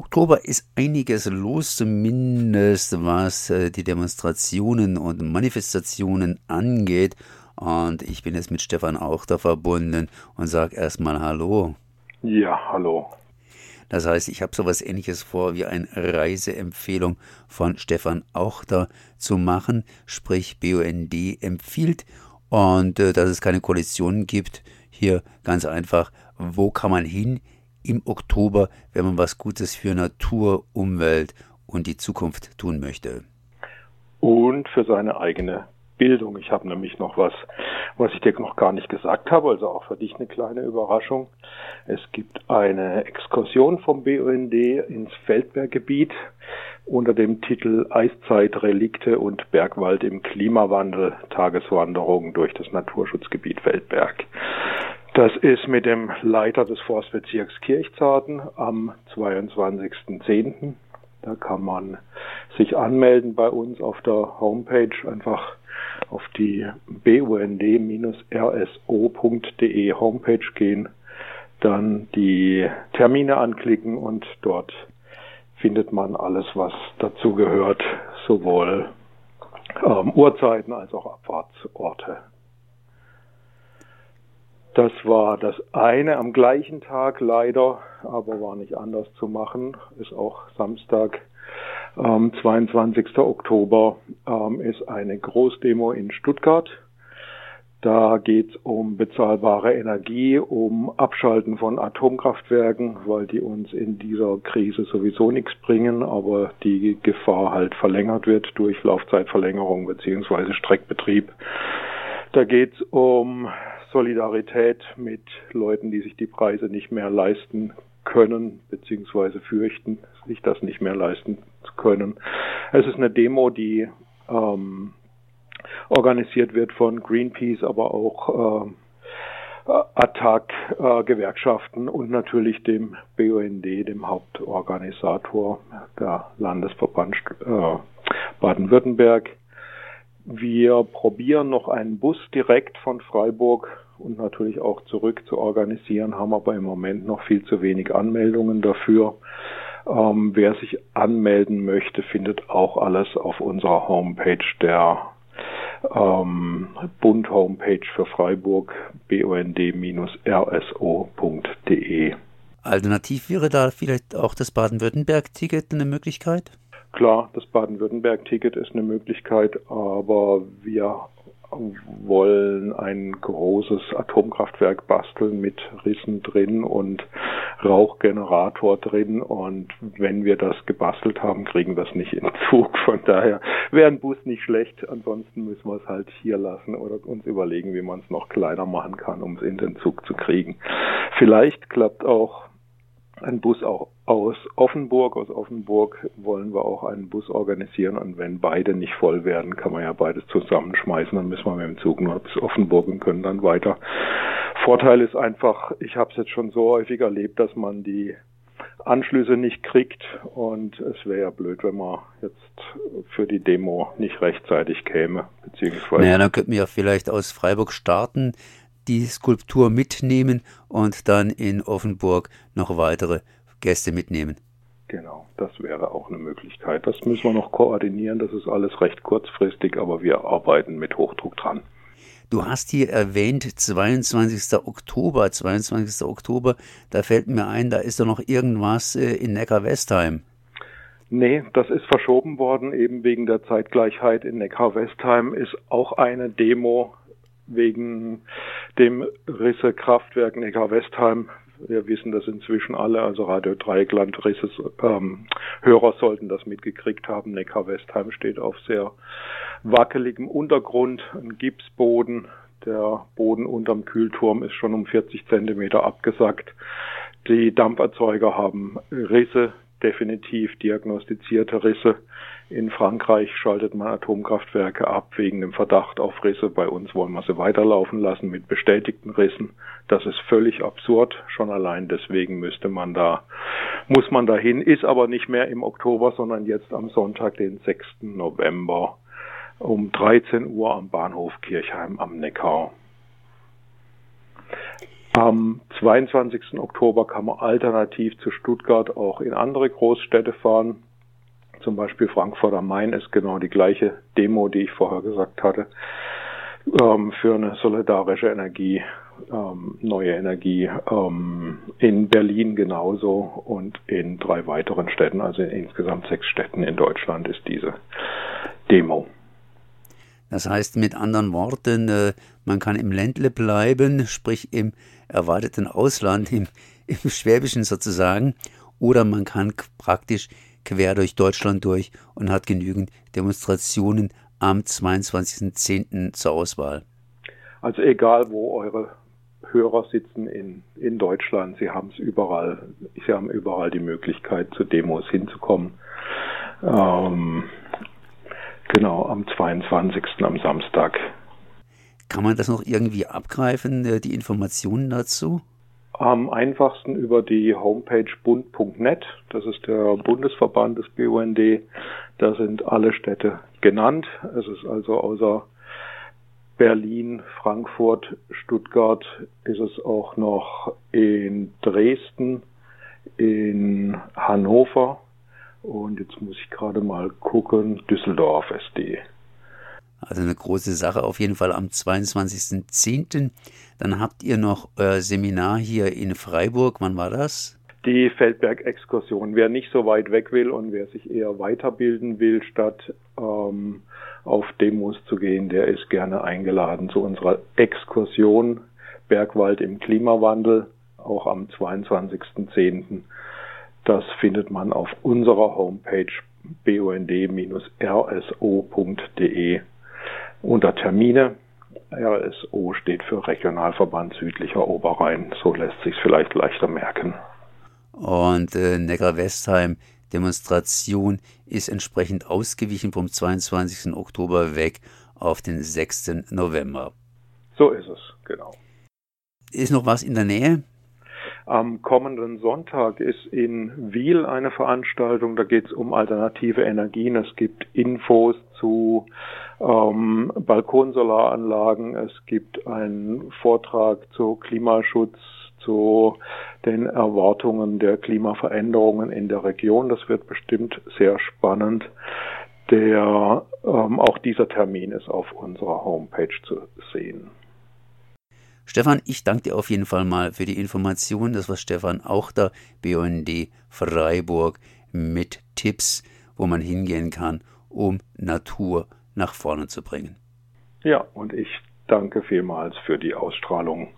Oktober ist einiges los, zumindest was äh, die Demonstrationen und Manifestationen angeht. Und ich bin jetzt mit Stefan auch da verbunden und sage erstmal Hallo. Ja, hallo. Das heißt, ich habe sowas ähnliches vor, wie eine Reiseempfehlung von Stefan Auchter zu machen, sprich BUND empfiehlt und äh, dass es keine Koalitionen gibt. Hier ganz einfach, wo kann man hin im Oktober, wenn man was Gutes für Natur, Umwelt und die Zukunft tun möchte? Und für seine eigene Bildung. Ich habe nämlich noch was, was ich dir noch gar nicht gesagt habe, also auch für dich eine kleine Überraschung. Es gibt eine Exkursion vom BUND ins Feldberggebiet unter dem Titel Eiszeit, Relikte und Bergwald im Klimawandel, Tageswanderung durch das Naturschutzgebiet Feldberg. Das ist mit dem Leiter des Forstbezirks Kirchzarten am 22.10. Da kann man sich anmelden bei uns auf der Homepage, einfach auf die bund-rso.de Homepage gehen, dann die Termine anklicken und dort findet man alles, was dazu gehört, sowohl ähm, Uhrzeiten als auch Abfahrtsorte. Das war das eine am gleichen Tag leider, aber war nicht anders zu machen. Ist auch Samstag, ähm, 22. Oktober, ähm, ist eine Großdemo in Stuttgart. Da geht es um bezahlbare Energie, um Abschalten von Atomkraftwerken, weil die uns in dieser Krise sowieso nichts bringen, aber die Gefahr halt verlängert wird durch Laufzeitverlängerung beziehungsweise Streckbetrieb. Da geht es um Solidarität mit Leuten, die sich die Preise nicht mehr leisten können, beziehungsweise fürchten, sich das nicht mehr leisten zu können. Es ist eine Demo, die ähm, organisiert wird von Greenpeace, aber auch äh, Attac, äh, Gewerkschaften und natürlich dem BUND, dem Hauptorganisator der Landesverband äh, Baden-Württemberg. Wir probieren noch einen Bus direkt von Freiburg und natürlich auch zurück zu organisieren, haben aber im Moment noch viel zu wenig Anmeldungen dafür. Ähm, wer sich anmelden möchte, findet auch alles auf unserer Homepage der ähm, Bund-Homepage für Freiburg bund-rso.de. Alternativ wäre da vielleicht auch das Baden-Württemberg-Ticket eine Möglichkeit? Klar, das Baden-Württemberg-Ticket ist eine Möglichkeit, aber wir wollen ein großes Atomkraftwerk basteln mit Rissen drin und Rauchgenerator drin und wenn wir das gebastelt haben, kriegen wir es nicht in Zug. Von daher wäre ein Bus nicht schlecht. Ansonsten müssen wir es halt hier lassen oder uns überlegen, wie man es noch kleiner machen kann, um es in den Zug zu kriegen. Vielleicht klappt auch ein Bus auch aus Offenburg. Aus Offenburg wollen wir auch einen Bus organisieren und wenn beide nicht voll werden, kann man ja beides zusammenschmeißen. Dann müssen wir mit dem Zug nur bis Offenburg und können dann weiter. Vorteil ist einfach, ich habe es jetzt schon so häufig erlebt, dass man die Anschlüsse nicht kriegt und es wäre ja blöd, wenn man jetzt für die Demo nicht rechtzeitig käme, beziehungsweise. Naja, dann könnten wir ja vielleicht aus Freiburg starten, die Skulptur mitnehmen und dann in Offenburg noch weitere Gäste mitnehmen. Genau, das wäre auch eine Möglichkeit. Das müssen wir noch koordinieren. Das ist alles recht kurzfristig, aber wir arbeiten mit Hochdruck dran. Du hast hier erwähnt 22. Oktober, 22. Oktober, da fällt mir ein, da ist doch noch irgendwas äh, in Neckar-Westheim. Nee, das ist verschoben worden, eben wegen der Zeitgleichheit in Neckar-Westheim ist auch eine Demo wegen dem Risse Kraftwerk Neckar-Westheim. Wir wissen das inzwischen alle, also Radio Dreieckland Risses ähm, Hörer sollten das mitgekriegt haben. Neckar-Westheim steht auf sehr wackeligem Untergrund, ein Gipsboden. Der Boden unterm Kühlturm ist schon um 40 Zentimeter abgesackt. Die Dampferzeuger haben Risse, definitiv diagnostizierte Risse. In Frankreich schaltet man Atomkraftwerke ab wegen dem Verdacht auf Risse. Bei uns wollen wir sie weiterlaufen lassen mit bestätigten Rissen. Das ist völlig absurd. Schon allein deswegen müsste man da, muss man dahin, ist aber nicht mehr im Oktober, sondern jetzt am Sonntag, den 6. November um 13 Uhr am Bahnhof Kirchheim am Neckar. Am 22. Oktober kann man alternativ zu Stuttgart auch in andere Großstädte fahren. Zum Beispiel Frankfurt am Main ist genau die gleiche Demo, die ich vorher gesagt hatte, ähm, für eine solidarische Energie, ähm, neue Energie. Ähm, in Berlin genauso und in drei weiteren Städten, also in insgesamt sechs Städten in Deutschland ist diese Demo. Das heißt mit anderen Worten, äh, man kann im Ländle bleiben, sprich im erweiterten Ausland, im, im Schwäbischen sozusagen, oder man kann praktisch quer durch Deutschland durch und hat genügend Demonstrationen am 22.10. zur Auswahl. Also egal, wo eure Hörer sitzen in, in Deutschland, sie haben es überall, sie haben überall die Möglichkeit, zu Demos hinzukommen. Ähm, genau, am 22. am Samstag. Kann man das noch irgendwie abgreifen, äh, die Informationen dazu? Am einfachsten über die Homepage bund.net. Das ist der Bundesverband des BUND. Da sind alle Städte genannt. Es ist also außer Berlin, Frankfurt, Stuttgart ist es auch noch in Dresden, in Hannover und jetzt muss ich gerade mal gucken, Düsseldorf ist die. Also eine große Sache auf jeden Fall am 22.10. Dann habt ihr noch euer Seminar hier in Freiburg. Wann war das? Die Feldberg-Exkursion. Wer nicht so weit weg will und wer sich eher weiterbilden will, statt ähm, auf Demos zu gehen, der ist gerne eingeladen zu unserer Exkursion Bergwald im Klimawandel, auch am 22.10. Das findet man auf unserer Homepage bund-rso.de unter Termine. RSO steht für Regionalverband Südlicher Oberrhein. So lässt sich vielleicht leichter merken. Und äh, Neckar-Westheim Demonstration ist entsprechend ausgewichen vom 22. Oktober weg auf den 6. November. So ist es, genau. Ist noch was in der Nähe? Am kommenden Sonntag ist in Wiel eine Veranstaltung, da geht es um alternative Energien. Es gibt Infos zu ähm, Balkonsolaranlagen, es gibt einen Vortrag zu Klimaschutz, zu den Erwartungen der Klimaveränderungen in der Region. Das wird bestimmt sehr spannend. Der, ähm, auch dieser Termin ist auf unserer Homepage zu sehen. Stefan, ich danke dir auf jeden Fall mal für die Information. Das war Stefan auch da, BUND Freiburg, mit Tipps, wo man hingehen kann, um Natur nach vorne zu bringen. Ja, und ich danke vielmals für die Ausstrahlung